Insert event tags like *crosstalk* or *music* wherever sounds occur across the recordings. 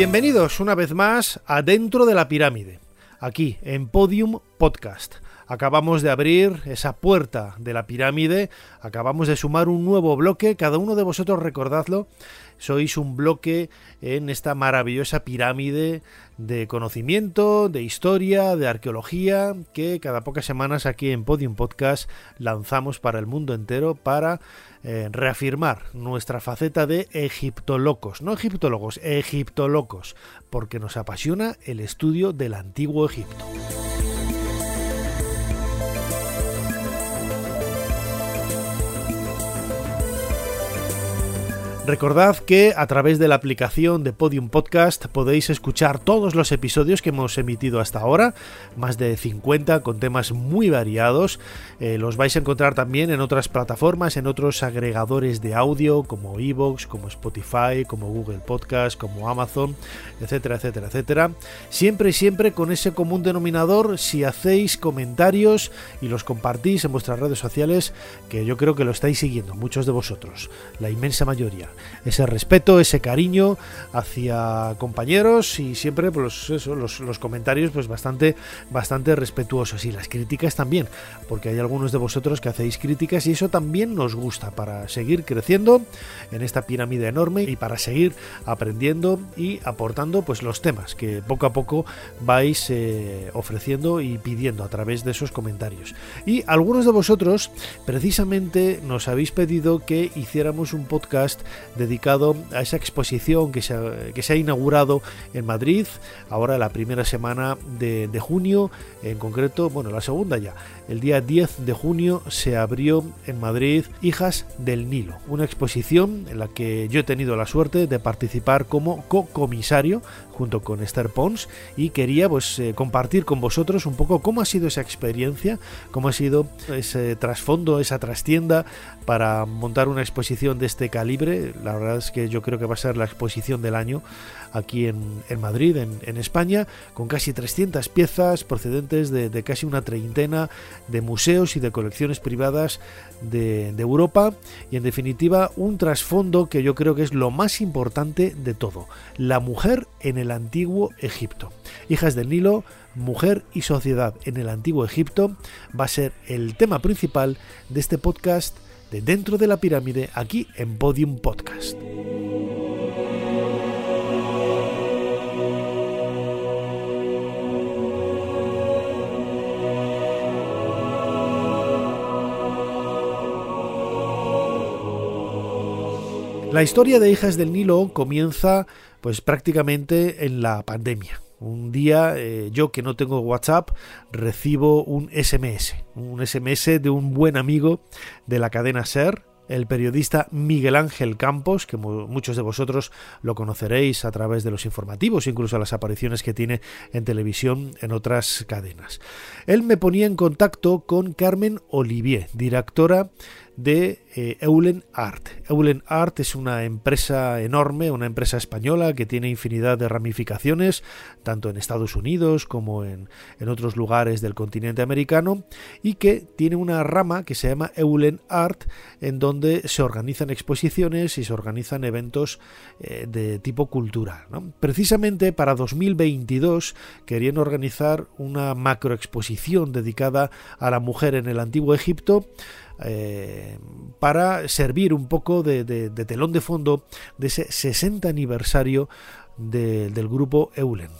Bienvenidos una vez más a Dentro de la Pirámide, aquí en Podium Podcast. Acabamos de abrir esa puerta de la pirámide, acabamos de sumar un nuevo bloque, cada uno de vosotros recordadlo, sois un bloque en esta maravillosa pirámide de conocimiento, de historia, de arqueología, que cada pocas semanas aquí en Podium Podcast lanzamos para el mundo entero para eh, reafirmar nuestra faceta de egiptolocos, no egiptólogos, egiptolocos, porque nos apasiona el estudio del antiguo Egipto. Recordad que a través de la aplicación de Podium Podcast podéis escuchar todos los episodios que hemos emitido hasta ahora, más de 50 con temas muy variados. Eh, los vais a encontrar también en otras plataformas, en otros agregadores de audio como Evox, como Spotify, como Google Podcast, como Amazon, etcétera, etcétera, etcétera. Siempre siempre con ese común denominador, si hacéis comentarios y los compartís en vuestras redes sociales, que yo creo que lo estáis siguiendo, muchos de vosotros, la inmensa mayoría ese respeto, ese cariño hacia compañeros y siempre pues, eso, los, los, comentarios pues bastante, bastante respetuosos y las críticas también, porque hay algunos de vosotros que hacéis críticas y eso también nos gusta para seguir creciendo en esta pirámide enorme y para seguir aprendiendo y aportando pues los temas que poco a poco vais eh, ofreciendo y pidiendo a través de esos comentarios. Y algunos de vosotros precisamente nos habéis pedido que hiciéramos un podcast dedicado a esa exposición que se ha, que se ha inaugurado en Madrid, ahora la primera semana de, de junio, en concreto, bueno, la segunda ya, el día 10 de junio se abrió en Madrid Hijas del Nilo, una exposición en la que yo he tenido la suerte de participar como co-comisario junto con Esther Pons y quería pues eh, compartir con vosotros un poco cómo ha sido esa experiencia, cómo ha sido ese trasfondo, esa trastienda para montar una exposición de este calibre. La verdad es que yo creo que va a ser la exposición del año aquí en, en Madrid, en, en, España, con casi 300 piezas procedentes de, de, casi una treintena de museos y de colecciones privadas de, Europa y en definitiva un trasfondo que yo creo que es lo más importante de todo, la mujer en el antiguo Egipto. Hijas del Nilo, mujer y sociedad en el antiguo Egipto va a ser el tema principal de este podcast de Dentro de la Pirámide aquí en Podium Podcast. La historia de Hijas del Nilo comienza pues prácticamente en la pandemia. Un día eh, yo que no tengo WhatsApp recibo un SMS, un SMS de un buen amigo de la cadena SER, el periodista Miguel Ángel Campos, que muchos de vosotros lo conoceréis a través de los informativos, incluso las apariciones que tiene en televisión en otras cadenas. Él me ponía en contacto con Carmen Olivier, directora de eh, Eulen Art. Eulen Art es una empresa enorme, una empresa española que tiene infinidad de ramificaciones, tanto en Estados Unidos como en, en, otros lugares del continente americano, y que tiene una rama que se llama Eulen Art, en donde se organizan exposiciones y se organizan eventos eh, de tipo cultural. Precisamente para 2022 querían organizar una macroexposición dedicada a la mujer en el antiguo Egipto, eh, para servir un poco de, telón de fondo de ese 60 aniversario del grupo Eulen,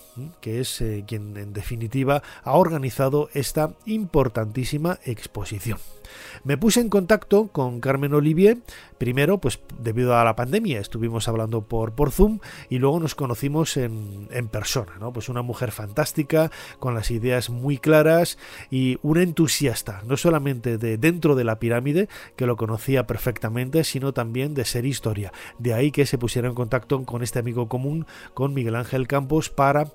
que es eh, quien en definitiva ha organizado esta importantísima exposición. Me puse en contacto con Carmen Olivier, primero pues debido a la pandemia, estuvimos hablando por, por Zoom y luego nos conocimos en, en persona, ¿no? Pues una mujer fantástica, con las ideas muy claras y una entusiasta, no solamente de dentro de la pirámide, que lo conocía perfectamente, sino también de ser historia. De ahí que se pusiera en contacto con este amigo común, con Miguel Ángel Campos, para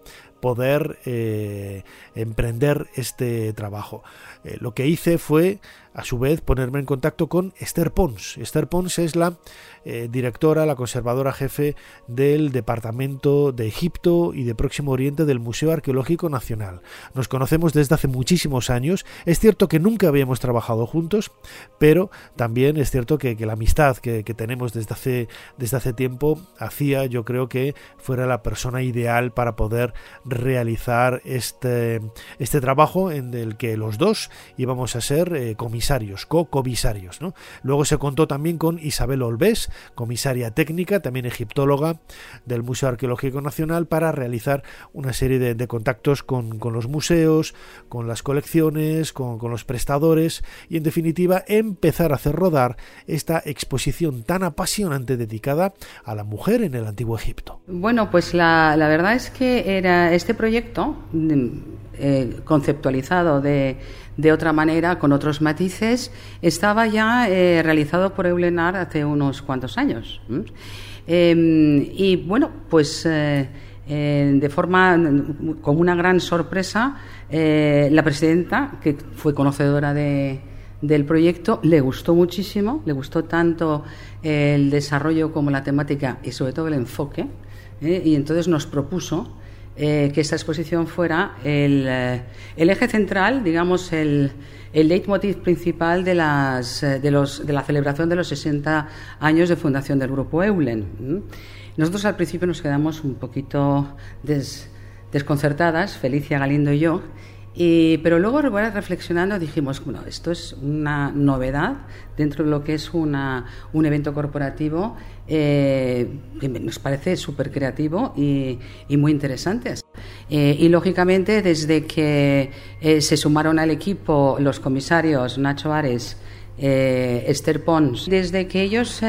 poder eh, emprender este trabajo. Eh, lo que hice fue, a su vez, ponerme en contacto con Esther Pons. Esther Pons es la eh, directora, la conservadora jefe del Departamento de Egipto y de Próximo Oriente del Museo Arqueológico Nacional. Nos conocemos desde hace muchísimos años. Es cierto que nunca habíamos trabajado juntos, pero también es cierto que, la amistad que, tenemos desde hace, desde hace tiempo hacía, yo creo que fuera la persona ideal para poder realizar este, este trabajo en el que los dos íbamos a ser eh, comisarios, co-comisarios. ¿no? Luego se contó también con Isabel Olves, comisaria técnica, también egiptóloga del Museo Arqueológico Nacional, para realizar una serie de, contactos con, los museos, con las colecciones, con, los prestadores y en definitiva empezar a hacer rodar esta exposición tan apasionante dedicada a la mujer en el antiguo Egipto. Bueno, pues la, verdad es que era este proyecto eh, conceptualizado de de otra manera, con otros matices, estaba ya eh, realizado por Eulenar hace unos cuantos años. Em, y bueno, pues eh, de forma, con una gran sorpresa, la presidenta, que fue conocedora de, del proyecto, le gustó muchísimo, le gustó tanto el desarrollo como la temática y sobre todo el enfoque, y entonces nos propuso eh, que esta exposición fuera el, eh, el, eje central, digamos, el, el leitmotiv principal de, las, eh, de, los, de, la celebración de los 60 años de fundación del Grupo Eulen. Nosotros al principio nos quedamos un poquito desconcertadas, Felicia Galindo y yo, pero luego, reflexionando, dijimos, bueno, esto es una novedad dentro de lo que es una, un evento corporativo eh, que nos parece súper creativo y, muy interesante. Eh, y, lógicamente, desde que eh, se sumaron al equipo los comisarios Nacho Ares, Esther Pons, desde que ellos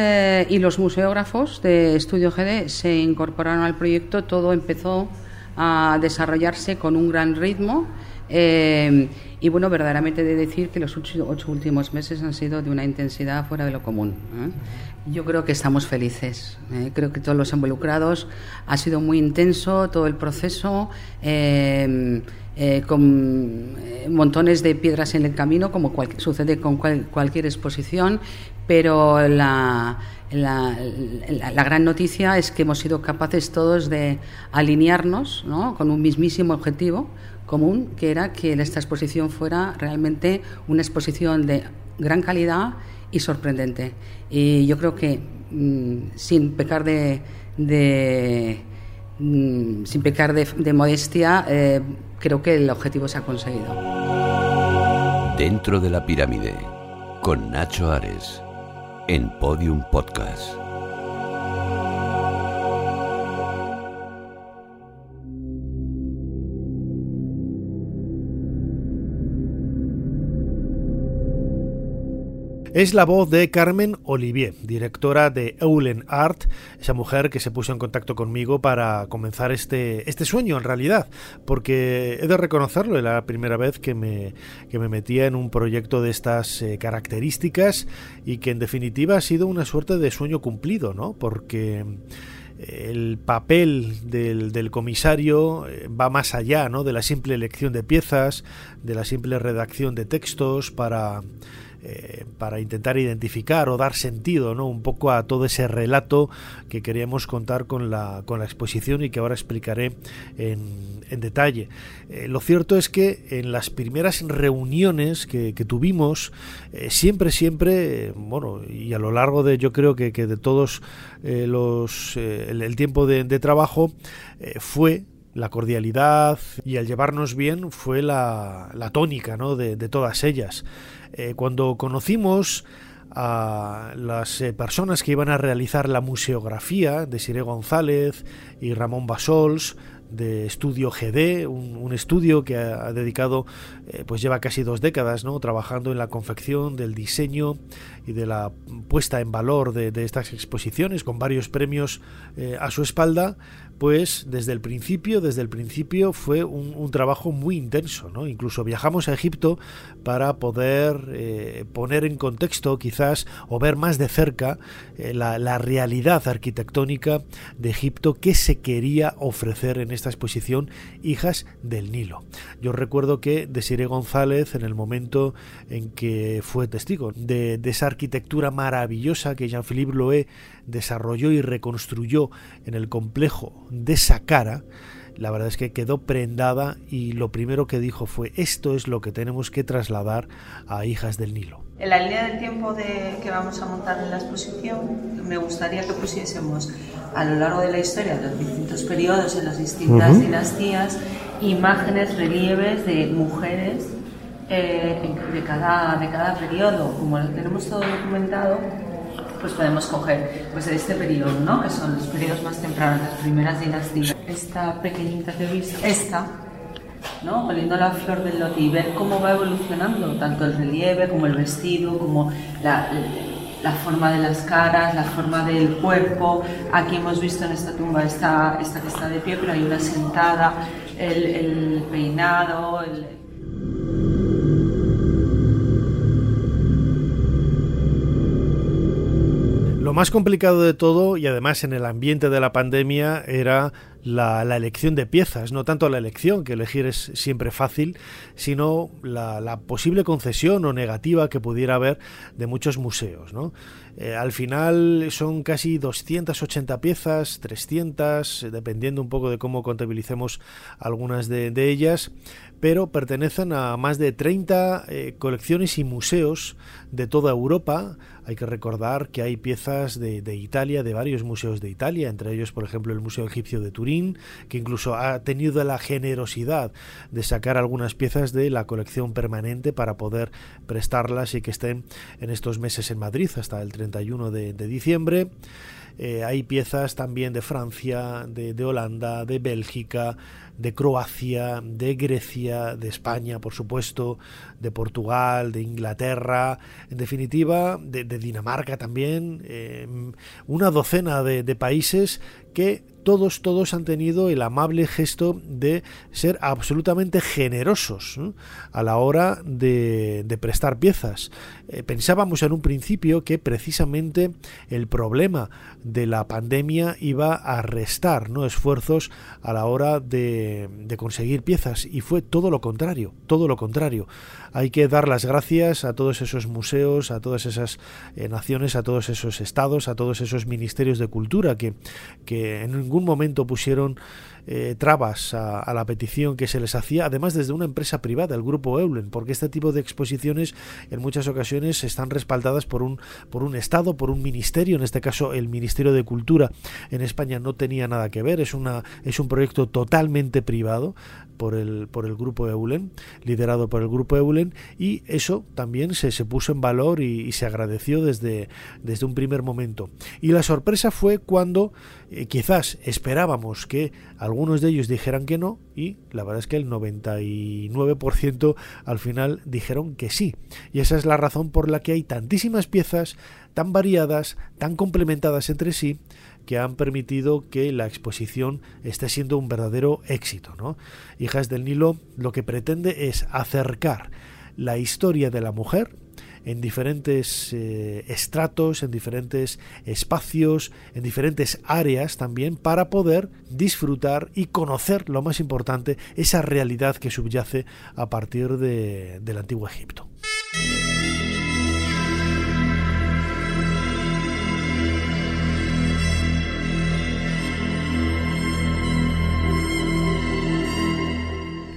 y los museógrafos de Estudio GD se incorporaron al proyecto, todo empezó a desarrollarse con un gran ritmo eh, y bueno, verdaderamente de decir que los ocho, últimos meses han sido de una intensidad fuera de lo común. ¿eh? Yo creo que estamos felices. ¿eh? creo que todos los involucrados ha sido muy intenso todo el proceso. con montones de piedras en el camino, como sucede con cualquier exposición, pero la, la, la, gran noticia es que hemos sido capaces todos de alinearnos ¿no? con un mismísimo objetivo, común, que era que esta exposición fuera realmente una exposición de gran calidad y sorprendente. Y yo creo que mm, sin pecar de, mm, sin pecar de, modestia, eh, creo que el objetivo se ha conseguido. Dentro de la pirámide, con Nacho Ares, en Podium Podcast. Es la voz de Carmen Olivier, directora de Eulen Art, esa mujer que se puso en contacto conmigo para comenzar este, este sueño en realidad, porque he de reconocerlo, era la primera vez que me, que me metía en un proyecto de estas eh, características y que en definitiva ha sido una suerte de sueño cumplido, ¿no? Porque el papel del, del, comisario eh, va más allá ¿no? de la simple elección de piezas, de la simple redacción de textos para eh, para intentar identificar o dar sentido ¿no? un poco a todo ese relato que queríamos contar con la, con la exposición y que ahora explicaré en, detalle. Eh, lo cierto es que en las primeras reuniones que, tuvimos, eh, siempre, siempre, bueno, y a lo largo de yo creo que, que de todos los el, tiempo de, trabajo, fue la cordialidad y al llevarnos bien fue la, la tónica ¿no? de todas ellas. Eh, cuando conocimos a las eh, personas que iban a realizar la museografía de Siré González y Ramón Basols, de Estudio GD, un, estudio que ha, dedicado, eh, pues lleva casi dos décadas, ¿no? Trabajando en la confección del diseño y de la puesta en valor de, estas exposiciones, con varios premios a su espalda, pues desde el principio, desde el principio fue un, trabajo muy intenso, ¿no? Incluso viajamos a Egipto para poder eh, poner en contexto, quizás, o ver más de cerca la, la realidad arquitectónica de Egipto que se quería ofrecer en esta exposición Hijas del Nilo. Yo recuerdo que Desiree González, en el momento en que fue testigo de, esa arquitectura maravillosa que Jean-Philippe Loé desarrolló y reconstruyó en el complejo de Saqqara, la verdad es que quedó prendada y lo primero que dijo fue esto es lo que tenemos que trasladar a Hijas del Nilo. En la línea del tiempo de, que vamos a montar en la exposición, me gustaría que pusiésemos a lo largo de la historia de los distintos periodos, en las distintas dinastías, imágenes, relieves de mujeres eh, de, cada, de cada periodo. Como lo tenemos todo documentado, pues podemos coger pues, este periodo, ¿no? que son los periodos más tempranos, las primeras dinastías. Esta pequeñita que veis, esta ¿no? oliendo la flor del lote y ver cómo va evolucionando tanto el relieve como el vestido, como la, la forma de las caras, la forma del cuerpo. Aquí hemos visto en esta tumba esta, esta que está de pie, pero hay una sentada, el, el peinado, el, más complicado de todo, y además en el ambiente de la pandemia, era la, elección de piezas, no tanto la elección, que elegir es siempre fácil, sino la, posible concesión o negativa que pudiera haber de muchos museos. Eh, al final son casi 280 piezas, 300, dependiendo un poco de cómo contabilicemos algunas de, ellas, pero pertenecen a más de 30 eh, colecciones y museos de toda Europa, hay que recordar que hay piezas de, Italia, de varios museos de Italia, entre ellos, por ejemplo, el Museo Egipcio de Turín, que incluso ha tenido la generosidad de sacar algunas piezas de la colección permanente para poder prestarlas y que estén en estos meses en Madrid hasta el 31 de, diciembre. Eh, hay piezas también de Francia, de Holanda, de Bélgica, de Croacia, de Grecia, de España, por supuesto, de Portugal, de Inglaterra, en definitiva, de, Dinamarca también, eh, una docena de, de países que todos, todos han tenido el amable gesto de ser absolutamente generosos a la hora de, prestar piezas. Eh, pensábamos en un principio que precisamente el problema de la pandemia iba a restar ¿no? esfuerzos a la hora de, conseguir piezas y fue todo lo contrario, todo lo contrario. Hay que dar las gracias a todos esos museos, a todas esas eh, naciones, a todos esos estados, a todos esos ministerios de cultura que, que en ningún momento pusieron eh, trabas a, la petición que se les hacía, además desde una empresa privada, el grupo Eulen, porque este tipo de exposiciones en muchas ocasiones están respaldadas por un, por un Estado, por un ministerio, en este caso el Ministerio de Cultura en España no tenía nada que ver, es, una, es un proyecto totalmente privado por el, por el grupo Eulen, liderado por el grupo Eulen, y eso también se, se puso en valor y, se agradeció desde, desde un primer momento. Y la sorpresa fue cuando eh, quizás esperábamos que algunos de ellos dijeran que no y la verdad es que el 99% al final dijeron que sí. Y esa es la razón por la que hay tantísimas piezas tan variadas, tan complementadas entre sí, que han permitido que la exposición esté siendo un verdadero éxito. ¿no? Hijas del Nilo lo que pretende es acercar la historia de la mujer en diferentes eh, estratos, en diferentes espacios, en diferentes áreas también, para poder disfrutar y conocer, lo más importante, esa realidad que subyace a partir de, del antiguo Egipto.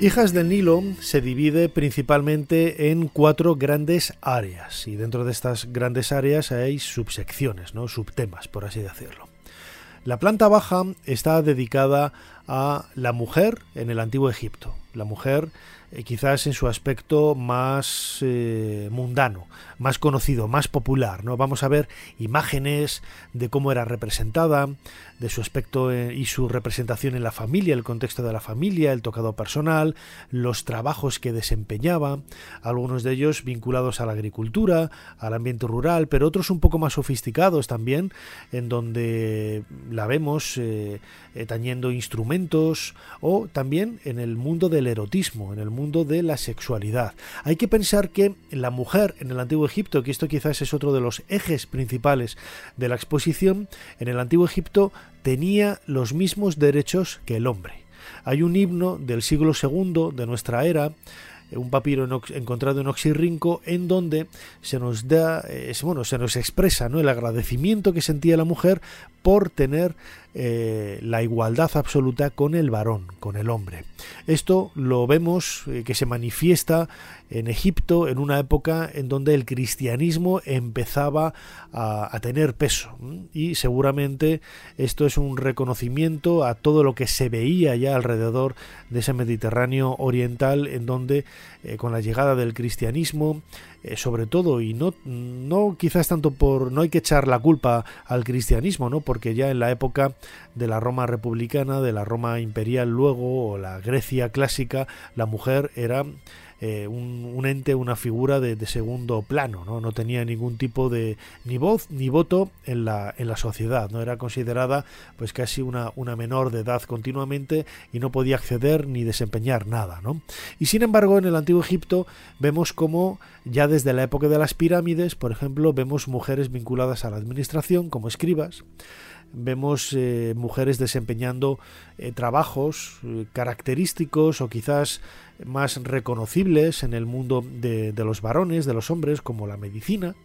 Hijas del Nilo se divide principalmente en cuatro grandes áreas y dentro de estas grandes áreas hay subsecciones, ¿no? subtemas, por así decirlo. La planta baja está dedicada a la mujer en el antiguo Egipto. La mujer eh, quizás en su aspecto más eh, mundano, más conocido, más popular. ¿no? Vamos a ver imágenes de cómo era representada, de su aspecto eh, y su representación en la familia, el contexto de la familia, el tocado personal, los trabajos que desempeñaba, algunos de ellos vinculados a la agricultura, al ambiente rural, pero otros un poco más sofisticados también, en donde la vemos tañendo instrumentos o también en el mundo del erotismo, en el mundo de la sexualidad. Hay que pensar que la mujer en el antiguo Egipto, que esto quizás es otro de los ejes principales de la exposición, en el antiguo Egipto tenía los mismos derechos que el hombre. Hay un himno del siglo II de nuestra era, un papiro encontrado en Oxirrinco, en donde se nos da, eh, bueno, se nos expresa ¿no? el agradecimiento que sentía la mujer por tener eh, la igualdad absoluta con el varón, con el hombre. Esto lo vemos eh, que se manifiesta en Egipto en una época en donde el cristianismo empezaba a, tener peso y seguramente esto es un reconocimiento a todo lo que se veía ya alrededor de ese Mediterráneo oriental en donde eh, con la llegada del cristianismo sobre todo y no no quizás tanto por no hay que echar la culpa al cristianismo no porque ya en la época de la Roma republicana, de la Roma imperial luego, o la Grecia clásica, la mujer era eh, un, ente, una figura de, segundo plano, ¿no? no tenía ningún tipo de ni voz ni voto en la, en la sociedad, no era considerada pues casi una, una menor de edad continuamente y no podía acceder ni desempeñar nada. ¿no? Y sin embargo en el antiguo Egipto vemos como ya desde la época de las pirámides, por ejemplo, vemos mujeres vinculadas a la administración como escribas, vemos eh, mujeres desempeñando eh, trabajos característicos o quizás más reconocibles en el mundo de, los varones, de los hombres, como la medicina.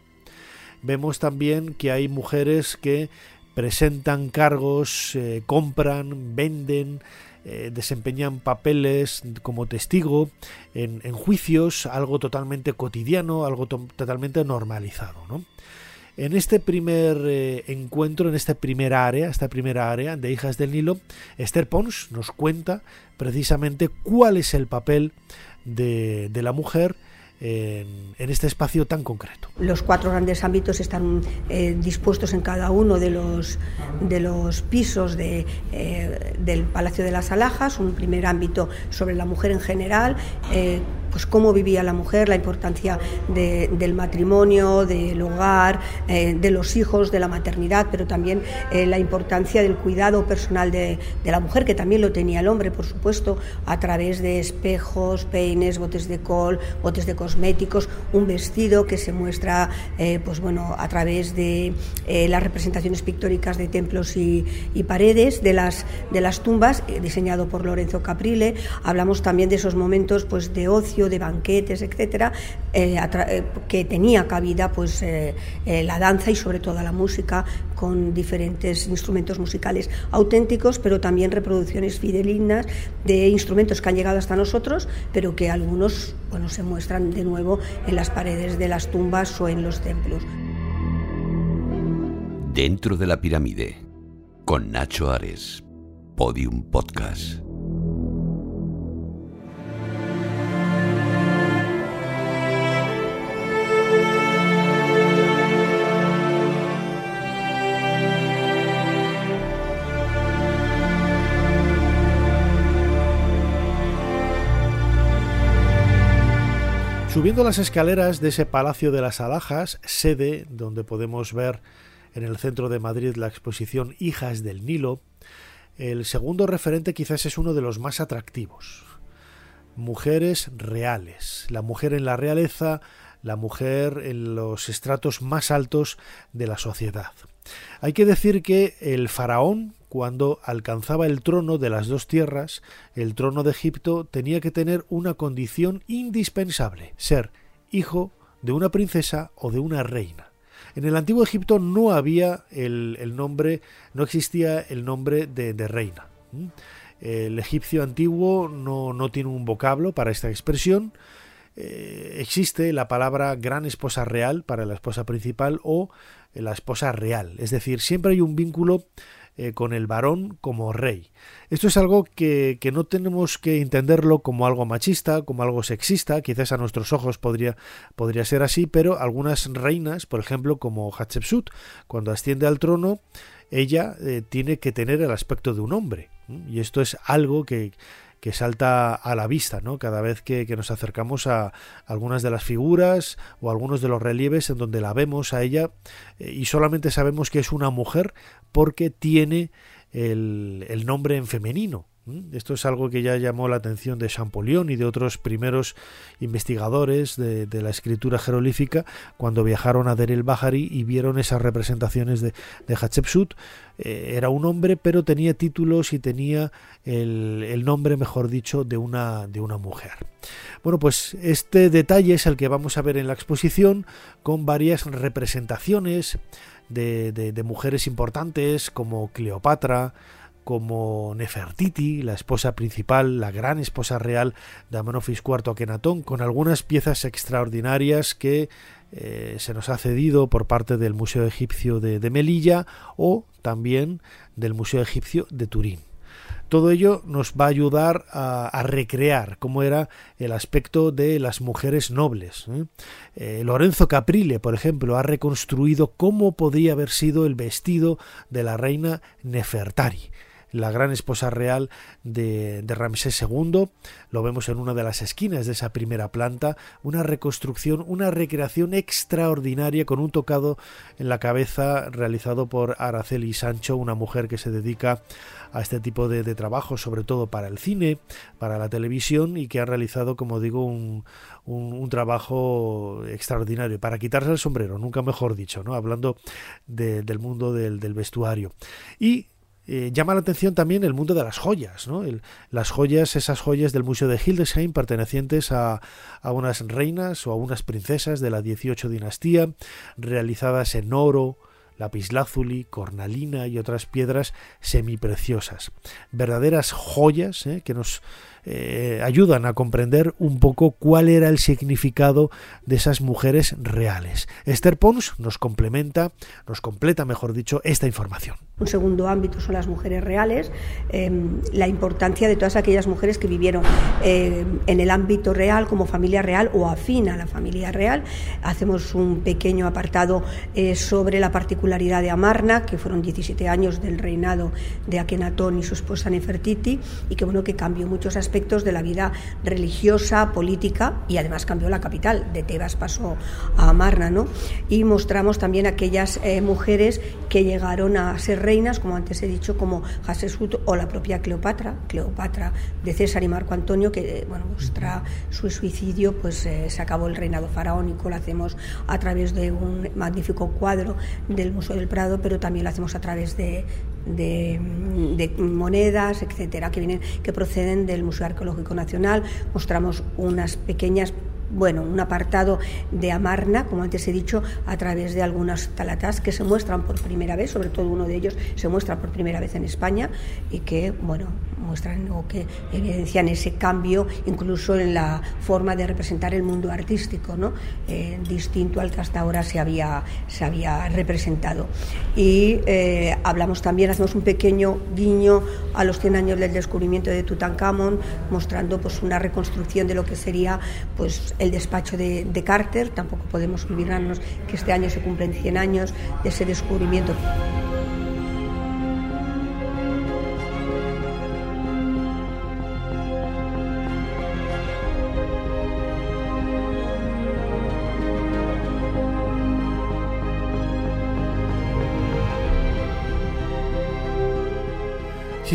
Vemos también que hay mujeres que presentan cargos, compran, venden, desempeñan papeles como testigo en, juicios, algo totalmente cotidiano, algo totalmente normalizado. ¿no? En este primer eh, encuentro, en esta primera área, esta primera área de Hijas del Nilo, Esther Pons nos cuenta precisamente cuál es el papel de, la mujer en, este espacio tan concreto. Los cuatro grandes ámbitos están eh, dispuestos en cada uno de los, pisos de, eh, del Palacio de las Alhajas, un primer ámbito sobre la mujer en general, pues cómo vivía la mujer, la importancia del matrimonio, del hogar, de los hijos, de la maternidad, pero también la importancia del cuidado personal de, la mujer, que también lo tenía el hombre, por supuesto, a través de espejos, peines, botes de col, botes de cosméticos, un vestido que se muestra eh, pues bueno, a través de eh, las representaciones pictóricas de templos y, paredes de las, de las tumbas, eh, diseñado por Lorenzo Caprile. Hablamos también de esos momentos pues, de ocio, de banquetes, etcétera, que tenía cabida pues, la danza y sobre todo la música con diferentes instrumentos musicales auténticos, pero también reproducciones fidelignas de instrumentos que han llegado hasta nosotros, pero que algunos bueno, se muestran de nuevo en las paredes de las tumbas o en los templos. Dentro de la pirámide, con Nacho Ares, Podium Podcast. Subiendo las escaleras de ese Palacio de las Alhajas, sede donde podemos ver en el centro de Madrid la exposición Hijas del Nilo, el segundo referente quizás es uno de los más atractivos. Mujeres reales, la mujer en la realeza, la mujer en los estratos más altos de la sociedad. Hay que decir que el faraón, cuando alcanzaba el trono de las dos tierras, el trono de Egipto, tenía que tener una condición indispensable, ser hijo de una princesa o de una reina. En el antiguo Egipto no había el, nombre, no existía el nombre de, reina. El egipcio antiguo no, tiene un vocablo para esta expresión. Eh, existe la palabra gran esposa real para la esposa principal o la esposa real. Es decir, siempre hay un vínculo eh, con el varón como rey. Esto es algo que, que, no tenemos que entenderlo como algo machista, como algo sexista, quizás a nuestros ojos podría, podría ser así, pero algunas reinas, por ejemplo, como Hatshepsut, cuando asciende al trono, ella eh, tiene que tener el aspecto de un hombre. Y esto es algo que, que salta a la vista, ¿no? Cada vez que, nos acercamos a algunas de las figuras o algunos de los relieves en donde la vemos a ella eh, y solamente sabemos que es una mujer porque tiene el, el nombre en femenino. Esto es algo que ya llamó la atención de Champollion y de otros primeros investigadores de, la escritura jerolífica cuando viajaron a Der el Bahari y vieron esas representaciones de, de Hatshepsut. Eh, era un hombre, pero tenía títulos y tenía el, nombre, mejor dicho, de una, de una mujer. Bueno, pues este detalle es el que vamos a ver en la exposición con varias representaciones de, de mujeres importantes como Cleopatra, como Nefertiti, la esposa principal, la gran esposa real de Amenofis IV Akenatón, con algunas piezas extraordinarias que eh, se nos ha cedido por parte del Museo Egipcio de, Melilla o también del Museo Egipcio de Turín. Todo ello nos va a ayudar a, recrear cómo era el aspecto de las mujeres nobles. ¿eh? Eh, Lorenzo Caprile, por ejemplo, ha reconstruido cómo podría haber sido el vestido de la reina Nefertari la gran esposa real de, de, Ramsés II. Lo vemos en una de las esquinas de esa primera planta. Una reconstrucción, una recreación extraordinaria con un tocado en la cabeza realizado por Araceli Sancho, una mujer que se dedica a este tipo de, trabajo, sobre todo para el cine, para la televisión y que ha realizado, como digo, un, un, trabajo extraordinario para quitarse el sombrero, nunca mejor dicho, ¿no? hablando del mundo del, del vestuario. Y eh, llama la atención también el mundo de las joyas, ¿no? las joyas, esas joyas del Museo de Hildesheim pertenecientes a, a, unas reinas o a unas princesas de la 18 dinastía, realizadas en oro, lapislázuli, cornalina y otras piedras semipreciosas. Verdaderas joyas ¿eh? que nos eh, ayudan a comprender un poco cuál era el significado de esas mujeres reales. Esther Pons nos complementa, nos completa, mejor dicho, esta información. Un segundo ámbito son las mujeres reales, em, la importancia de todas aquellas mujeres que vivieron em, en el ámbito real como familia real o afín a la familia real. Hacemos un pequeño apartado eh, sobre la particularidad de Amarna, que fueron 17 años del reinado de Akenatón y su esposa Nefertiti, y que bueno que cambió muchos aspectos de la vida religiosa, política y además cambió la capital. De Tebas pasó a Amarna, ¿no? Y mostramos también aquellas eh, mujeres que llegaron a ser reinas, como antes he dicho, como Hatshepsut o la propia Cleopatra, Cleopatra de César y Marco Antonio, que bueno, muestra su suicidio, pues eh, se acabó el reinado faraónico, lo hacemos a través de un magnífico cuadro del Museo del Prado, pero también lo hacemos a través de, de, monedas, etcétera, que vienen, que proceden del Museo Arqueológico Nacional. Mostramos unas pequeñas bueno, un apartado de Amarna, como antes he dicho, a través de algunas talatas que se muestran por primera vez, sobre todo uno de ellos se muestra por primera vez en España y que, bueno, muestran o que evidencian ese cambio incluso en la forma de representar el mundo artístico, ¿no? Eh, distinto al que hasta ahora se había, se había representado. Y eh, hablamos también, hacemos un pequeño guiño a los 100 años del descubrimiento de Tutankamón, mostrando pues, una reconstrucción de lo que sería pues, el despacho de, Carter. Tampoco podemos olvidarnos que este año se cumplen 100 años de ese descubrimiento.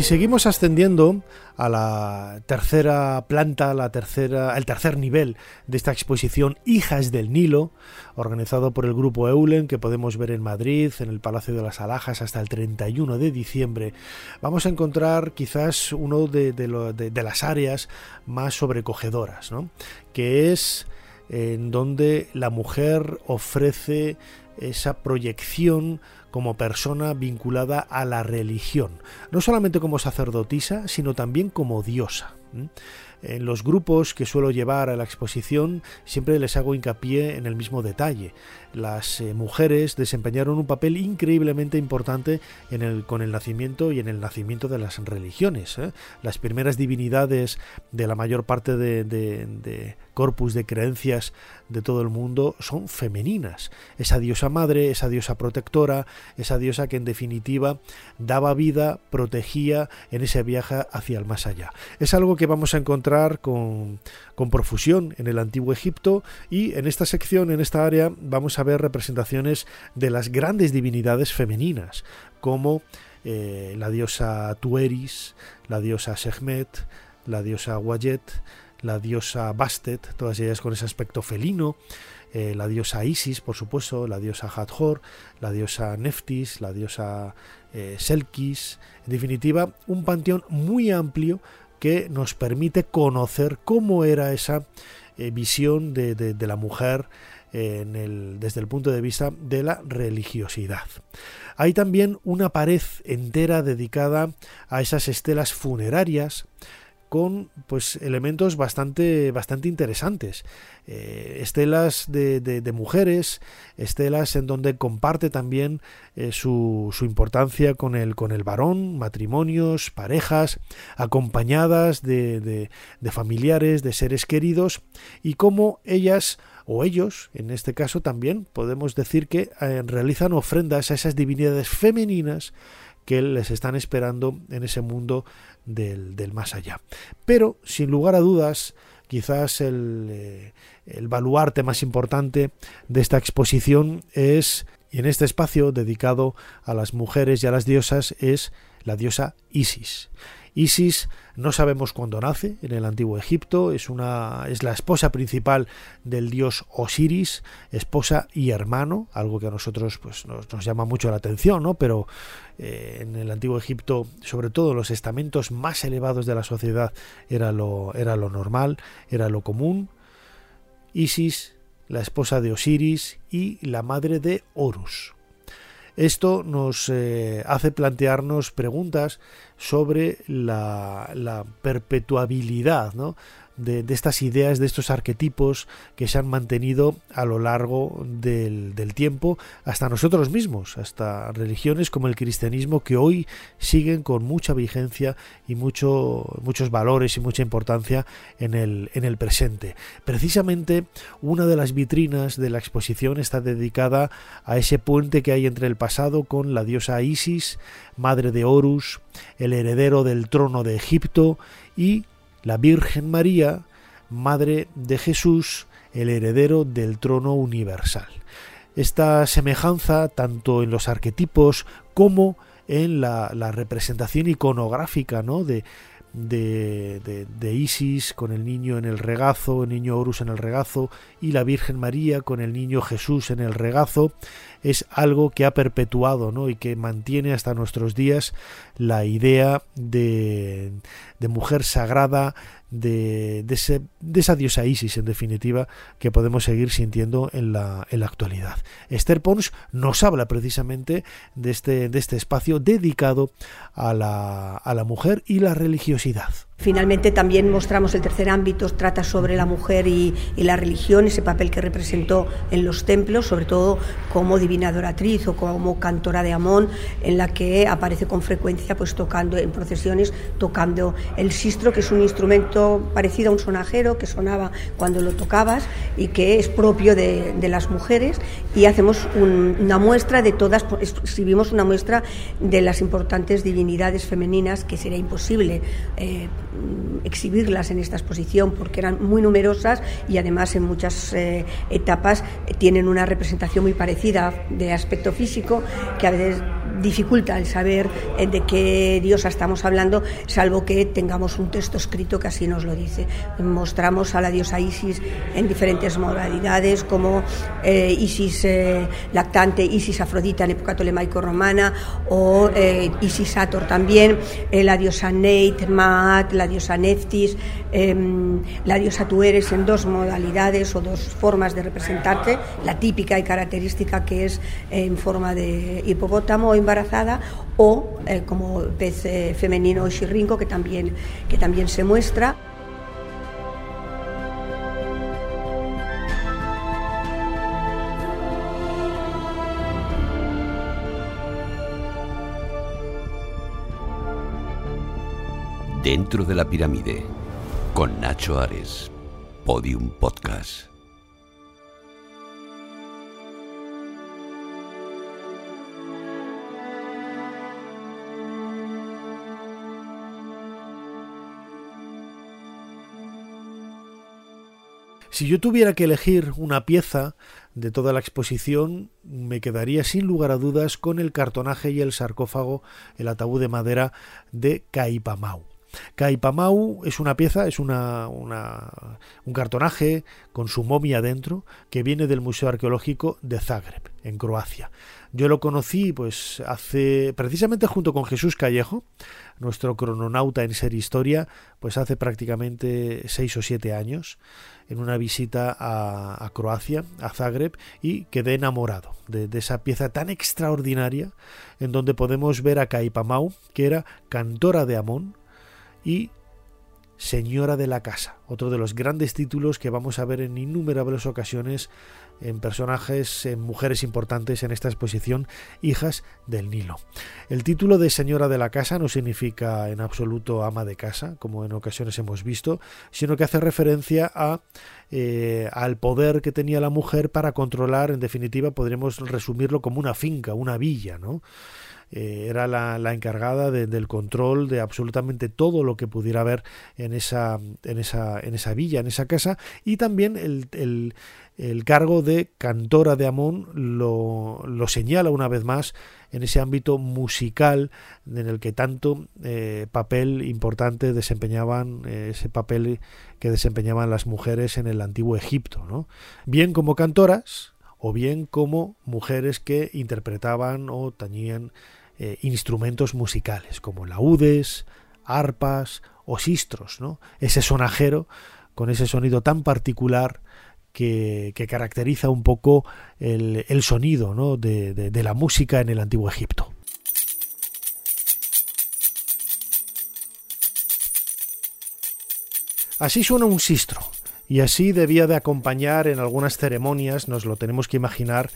Si seguimos ascendiendo a la tercera planta, la tercera, el tercer nivel de esta exposición Hijas del Nilo, organizado por el grupo Eulen, que podemos ver en Madrid, en el Palacio de las Alhajas, hasta el 31 de diciembre, vamos a encontrar quizás uno de, de las áreas más sobrecogedoras, ¿no? que es en donde la mujer ofrece esa proyección como persona vinculada a la religión, no solamente como sacerdotisa, sino también como diosa. En los grupos que suelo llevar a la exposición siempre les hago hincapié en el mismo detalle. Las eh, mujeres desempeñaron un papel increíblemente importante en el, con el nacimiento y en el nacimiento de las religiones. ¿eh? Las primeras divinidades de la mayor parte de, de corpus de creencias de todo el mundo son femeninas. Esa diosa madre, esa diosa protectora, esa diosa que en definitiva daba vida, protegía en ese viaje hacia el más allá. Es algo que vamos a encontrar con, con profusión en el antiguo Egipto y en esta sección, en esta área, vamos a ver representaciones de las grandes divinidades femeninas, como eh, la diosa Tueris, la diosa Sehmet, la diosa Wayet, la diosa Bastet, todas ellas con ese aspecto felino, eh, la diosa Isis, por supuesto, la diosa Hathor, la diosa Neftis, la diosa eh, Selkis, en definitiva, un panteón muy amplio que nos permite conocer cómo era esa eh, visión de, la mujer desde el punto de vista de la religiosidad. Hay también una pared entera dedicada a esas estelas funerarias con pues elementos bastante bastante interesantes. Eh, estelas de, mujeres estelas en donde comparte también eh, su, su, importancia con el con el varón matrimonios parejas acompañadas de, de familiares de seres queridos y cómo ellas o ellos, en este caso también podemos decir que eh, realizan ofrendas a esas divinidades femeninas que les están esperando en ese mundo del, más allá. Pero, sin lugar a dudas, quizás el, eh, el baluarte más importante de esta exposición es, y en este espacio dedicado a las mujeres y a las diosas, es la diosa Isis. Isis no sabemos cuándo nace en el antiguo Egipto, es, una, es la esposa principal del dios Osiris, esposa y hermano, algo que a nosotros pues, nos, llama mucho la atención, ¿no? pero eh, en el antiguo Egipto, sobre todo los estamentos más elevados de la sociedad, era lo, era lo normal, era lo común. Isis, la esposa de Osiris y la madre de Horus. Esto nos eh, hace plantearnos preguntas sobre la, la perpetuabilidad ¿no? De, estas ideas, de estos arquetipos que se han mantenido a lo largo del, tiempo, hasta nosotros mismos, hasta religiones como el cristianismo que hoy siguen con mucha vigencia y mucho, muchos valores y mucha importancia en el, en el presente. Precisamente una de las vitrinas de la exposición está dedicada a ese puente que hay entre el pasado con la diosa Isis, madre de Horus, el heredero del trono de Egipto y la Virgen María, Madre de Jesús, el heredero del trono universal. Esta semejanza, tanto en los arquetipos como en la, representación iconográfica ¿no? de, de, de, Isis con el niño en el regazo, el niño Horus en el regazo y la Virgen María con el niño Jesús en el regazo, es algo que ha perpetuado ¿no? y que mantiene hasta nuestros días la idea de, de mujer sagrada, de, de, de, esa diosa Isis, en definitiva, que podemos seguir sintiendo en la, en la actualidad. Esther Pons nos habla precisamente de este, de este espacio dedicado a la, a la mujer y la religiosidad. Finalmente también mostramos el tercer ámbito, trata sobre la mujer y, la religión, ese papel que representó en los templos, sobre todo como divina adoratriz o como cantora de Amón, en la que aparece con frecuencia pues tocando en procesiones, tocando el sistro, que es un instrumento parecido a un sonajero que sonaba cuando lo tocabas y que es propio de, las mujeres y hacemos una muestra de todas, escribimos una muestra de las importantes divinidades femeninas que sería imposible. Eh, exhibirlas en esta exposición porque eran muy numerosas y además en muchas eh, etapas tienen una representación muy parecida de aspecto físico que a veces dificulta el saber eh, de qué diosa estamos hablando, salvo que tengamos un texto escrito que así nos lo dice. Mostramos a la diosa Isis en diferentes modalidades, como eh, Isis lactante, Isis afrodita en época tolemaico-romana, o Isis Sator también, la diosa Neit, Maat, la diosa Neftis, em, la diosa tú eres en dos modalidades o dos formas de representarte, la típica y característica que es en forma de hipopótamo embarazada o eh, como pez eh, femenino shirrinco que también, que también se muestra. Dentro de la pirámide, con Nacho Ares, Podium Podcast. Si yo tuviera que elegir una pieza de toda la exposición, me quedaría sin lugar a dudas con el cartonaje y el sarcófago, el ataúd de madera de Caipamau. Caipamau es una pieza, es una, un cartonaje con su momia dentro que viene del Museo Arqueológico de Zagreb, en Croacia. Yo lo conocí pues hace precisamente junto con Jesús Callejo, nuestro crononauta en Ser Historia, pues hace prácticamente seis o siete años en una visita a, Croacia, a Zagreb, y quedé enamorado de, de, esa pieza tan extraordinaria en donde podemos ver a Caipamau, que era cantora de Amón, y Señora de la Casa, otro de los grandes títulos que vamos a ver en innumerables ocasiones en personajes, en mujeres importantes en esta exposición, hijas del Nilo. El título de Señora de la Casa no significa en absoluto ama de casa, como en ocasiones hemos visto, sino que hace referencia a, eh, al poder que tenía la mujer para controlar, en definitiva, podríamos resumirlo como una finca, una villa, ¿no? Eh, era la, encargada del control de absolutamente todo lo que pudiera haber en esa, en esa, en esa villa, en esa casa, y también el, el, cargo de cantora de Amón lo, lo, señala una vez más en ese ámbito musical en el que tanto eh, papel importante desempeñaban, eh, ese papel que desempeñaban las mujeres en el antiguo Egipto, ¿no? bien como cantoras, o bien como mujeres que interpretaban o tañían eh, instrumentos musicales como laúdes, arpas o sistros, ¿no? ese sonajero con ese sonido tan particular que, caracteriza un poco el, sonido ¿no? de, la música en el antiguo Egipto. Así suena un sistro, y así debía de acompañar en algunas ceremonias, nos lo tenemos que imaginar,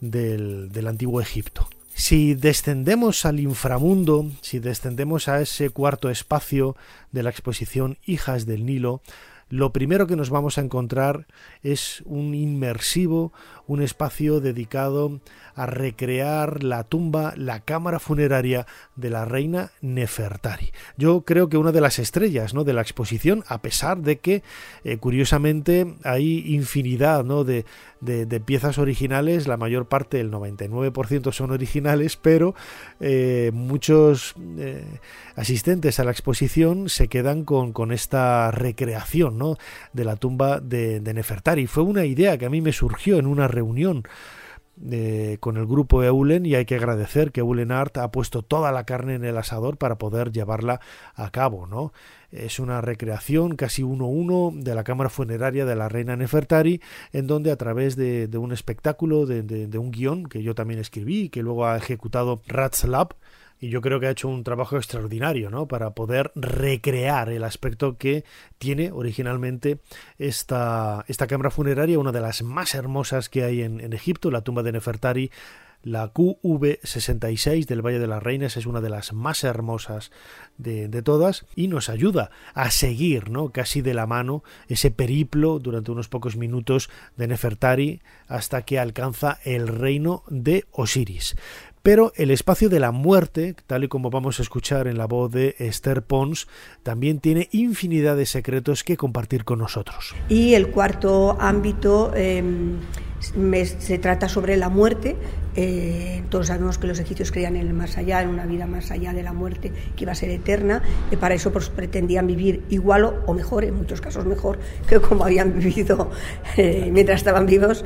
del antiguo Egipto. Si descendemos al inframundo, si descendemos a ese cuarto espacio de la exposición Hijas del Nilo, lo primero que nos vamos a encontrar es un inmersivo, un espacio dedicado a recrear la tumba, la cámara funeraria de la reina Nefertari. Yo creo que una de las estrellas ¿no? de la exposición, a pesar de que, eh, curiosamente, hay infinidad ¿no? de, de, piezas originales, la mayor parte, el 99% son originales, pero eh, muchos eh, asistentes a la exposición se quedan con, esta recreación de la tumba de, Nefertari. Fue una idea que a mí me surgió en una reunión con el grupo Eulen y hay que agradecer que Eulen Art ha puesto toda la carne en el asador para poder llevarla a cabo, ¿no? Es una recreación casi uno a uno de la cámara funeraria de la reina Nefertari, en donde a través de, un espectáculo, de, de, un guion que yo también escribí y que luego ha ejecutado Ratslab, y yo creo que ha hecho un trabajo extraordinario ¿no? para poder recrear el aspecto que tiene originalmente esta, esta cámara funeraria, una de las más hermosas que hay en, Egipto, la tumba de Nefertari la QV66 del Valle de las Reinas es una de las más hermosas de, todas y nos ayuda a seguir, ¿no? casi de la mano, ese periplo durante unos pocos minutos de Nefertari hasta que alcanza el reino de Osiris. Pero el espacio de la muerte, tal y como vamos a escuchar en la voz de Esther Pons, también tiene infinidad de secretos que compartir con nosotros. Y el cuarto ámbito em, se trata sobre la muerte. Eh, todos sabemos que los egipcios creían en el más allá, en una vida más allá de la muerte que iba a ser eterna. Y para eso pues, pretendían vivir igual o, mejor, en muchos casos mejor *laughs* que como habían vivido eh, mientras estaban vivos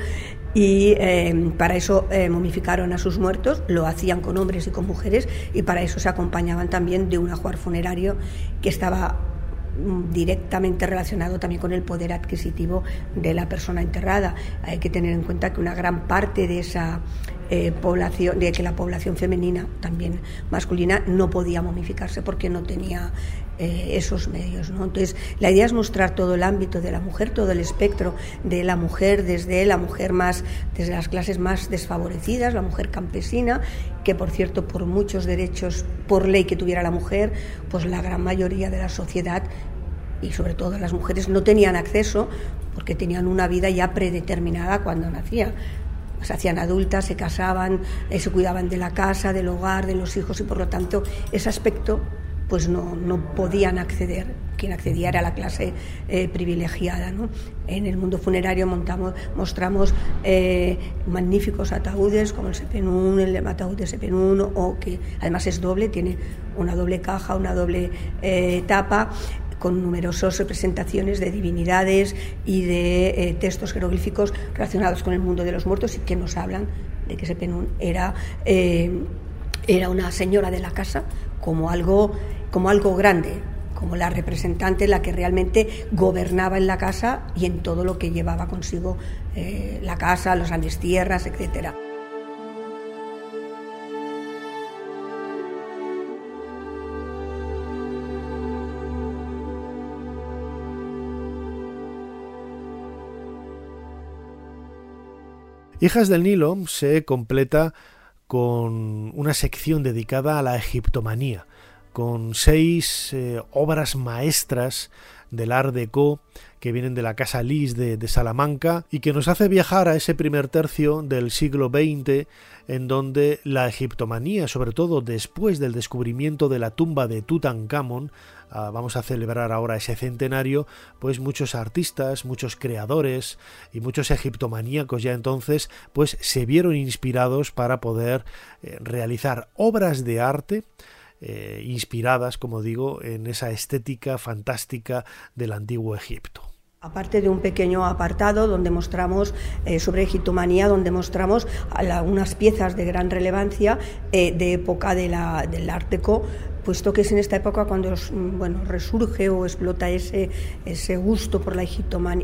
y eh, para eso eh, momificaron a sus muertos, lo hacían con hombres y con mujeres y para eso se acompañaban también de un ajuar funerario que estaba directamente relacionado también con el poder adquisitivo de la persona enterrada. Hay que tener en cuenta que una gran parte de esa eh, población, de que la población femenina, también masculina, no podía momificarse porque no tenía eh, esos medios. ¿no? Entonces, la idea es mostrar todo el ámbito de la mujer, todo el espectro de la mujer, desde la mujer más, desde las clases más desfavorecidas, la mujer campesina, que por cierto, por muchos derechos, por ley que tuviera la mujer, pues la gran mayoría de la sociedad y sobre todo las mujeres no tenían acceso porque tenían una vida ya predeterminada cuando nacían. Se hacían adultas, se casaban, eh, se cuidaban de la casa, del hogar, de los hijos y por lo tanto ese aspecto pues no, no podían acceder. Quien accedía era la clase eh, privilegiada. ¿no? En el mundo funerario montamos, mostramos eh, magníficos ataúdes como el Sepenún, el ataúd de Sepenún, o que además es doble, tiene una doble caja, una doble eh, tapa con numerosas representaciones de divinidades y de textos jeroglíficos relacionados con el mundo de los muertos y que nos hablan de que Sepenún era, era una señora de la casa como algo como algo grande, como la representante, la que realmente gobernaba en la casa y en todo lo que llevaba consigo eh, la casa, las grandes tierras, etcétera. Hijas del Nilo se completa con una sección dedicada a la egiptomanía con seis eh, obras maestras del Art Deco que vienen de la Casa Lis de, Salamanca y que nos hace viajar a ese primer tercio del siglo XX en donde la egiptomanía, sobre todo después del descubrimiento de la tumba de Tutankamón, ah, vamos a celebrar ahora ese centenario, pues muchos artistas, muchos creadores y muchos egiptomaníacos ya entonces, pues se vieron inspirados para poder eh, realizar obras de arte eh, inspiradas, como digo, en esa estética fantástica del antiguo Egipto. Aparte de un pequeño apartado donde mostramos eh, sobre egiptomanía, donde mostramos algunas piezas de gran relevancia eh, de época del Ártico, puesto que es en esta época cuando bueno, resurge o explota ese, ese gusto por, la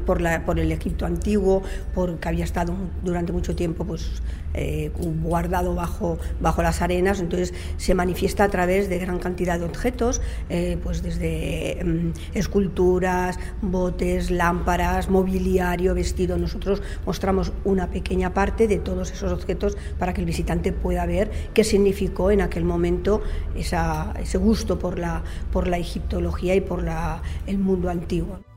por, la, por el Egipto antiguo, porque había estado durante mucho tiempo pues, eh, guardado bajo, bajo las arenas, entonces se manifiesta a través de gran cantidad de objetos, eh, pues desde mm, esculturas, botes, lámparas, mobiliario, vestido. Nosotros mostramos una pequeña parte de todos esos objetos para que el visitante pueda ver qué significó en aquel momento ese gusto por la, por la egiptología y por la, el mundo antiguo.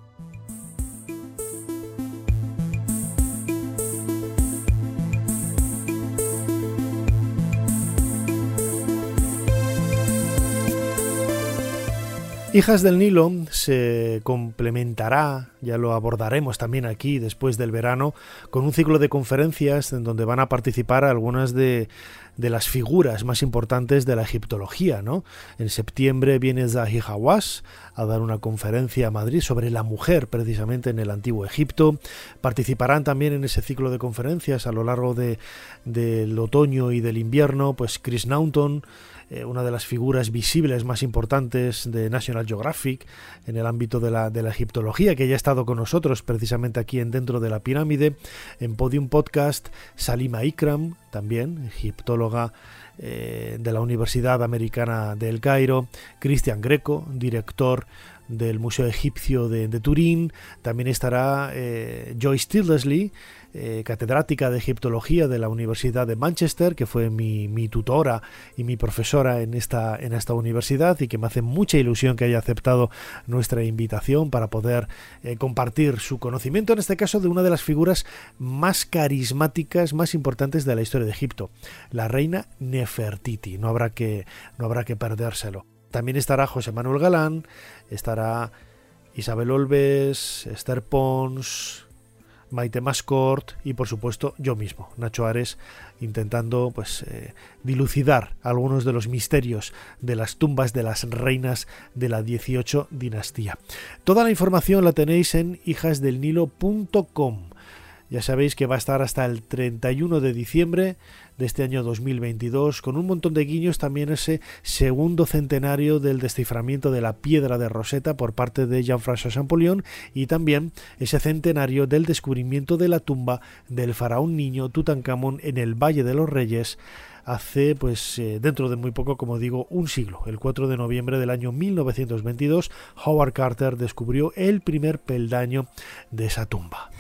Hijas del Nilo se complementará, ya lo abordaremos también aquí después del verano, con un ciclo de conferencias en donde van a participar algunas de, de las figuras más importantes de la egiptología. ¿no? En septiembre viene Zahi Hawass a dar una conferencia a Madrid sobre la mujer precisamente en el antiguo Egipto. Participarán también en ese ciclo de conferencias a lo largo de, del otoño y del invierno, pues Chris Naunton, eh, una de las figuras visibles más importantes de National Geographic en el ámbito de la, de la egiptología, que ya ha estado con nosotros precisamente aquí en Dentro de la Pirámide, en Podium Podcast, Salima Ikram, también egiptóloga eh, de la Universidad Americana del Cairo, Cristian Greco, director del Museo Egipcio de, Turín, también estará eh, Joyce Tildesley, eh, catedrática de egiptología de la Universidad de Manchester, que fue mi, tutora y mi profesora en esta, en esta universidad y que me hace mucha ilusión que haya aceptado nuestra invitación para poder eh, compartir su conocimiento, en este caso de una de las figuras más carismáticas, más importantes de la historia de Egipto, la reina Nefertiti. No habrá que, no habrá que perdérselo. También estará José Manuel Galán, estará Isabel Olves, Esther Pons, Maite Mascort y por supuesto yo mismo, Nacho Ares, intentando pues eh, dilucidar algunos de los misterios de las tumbas de las reinas de la 18 dinastía. Toda la información la tenéis en hijasdelnilo.com. Ya sabéis que va a estar hasta el 31 de diciembre de este año 2022, con un montón de guiños también ese segundo centenario del desciframiento de la piedra de Rosetta por parte de Jean-François Champollion y también ese centenario del descubrimiento de la tumba del faraón niño Tutankamón en el Valle de los Reyes hace pues eh, dentro de muy poco, como digo, un siglo. El 4 de noviembre del año 1922, Howard Carter descubrió el primer peldaño de esa tumba.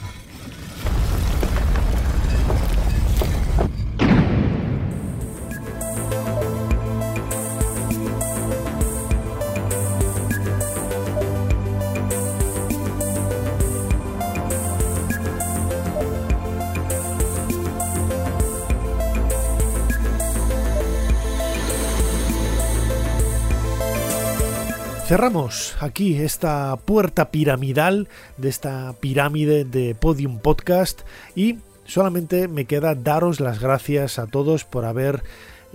Cerramos aquí esta puerta piramidal de esta pirámide de Podium Podcast y solamente me queda daros las gracias a todos por haber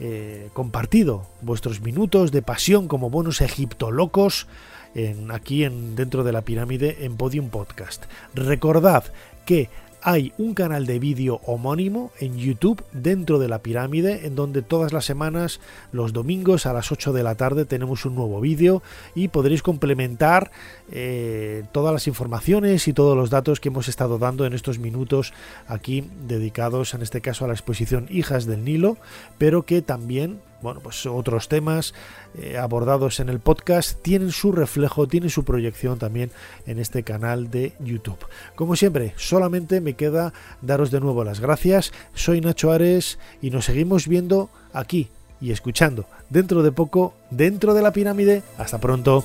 eh, compartido vuestros minutos de pasión como buenos egiptolocos en, aquí en, dentro de la pirámide en Podium Podcast. Recordad que hay un canal de vídeo homónimo en YouTube dentro de la pirámide en donde todas las semanas, los domingos a las 8 de la tarde tenemos un nuevo vídeo y podréis complementar eh, todas las informaciones y todos los datos que hemos estado dando en estos minutos aquí dedicados en este caso a la exposición Hijas del Nilo, pero que también bueno, pues otros temas eh, abordados en el podcast tienen su reflejo, tienen su proyección también en este canal de YouTube. Como siempre, solamente me queda daros de nuevo las gracias. Soy Nacho Ares y nos seguimos viendo aquí y escuchando dentro de poco, dentro de la pirámide. Hasta pronto.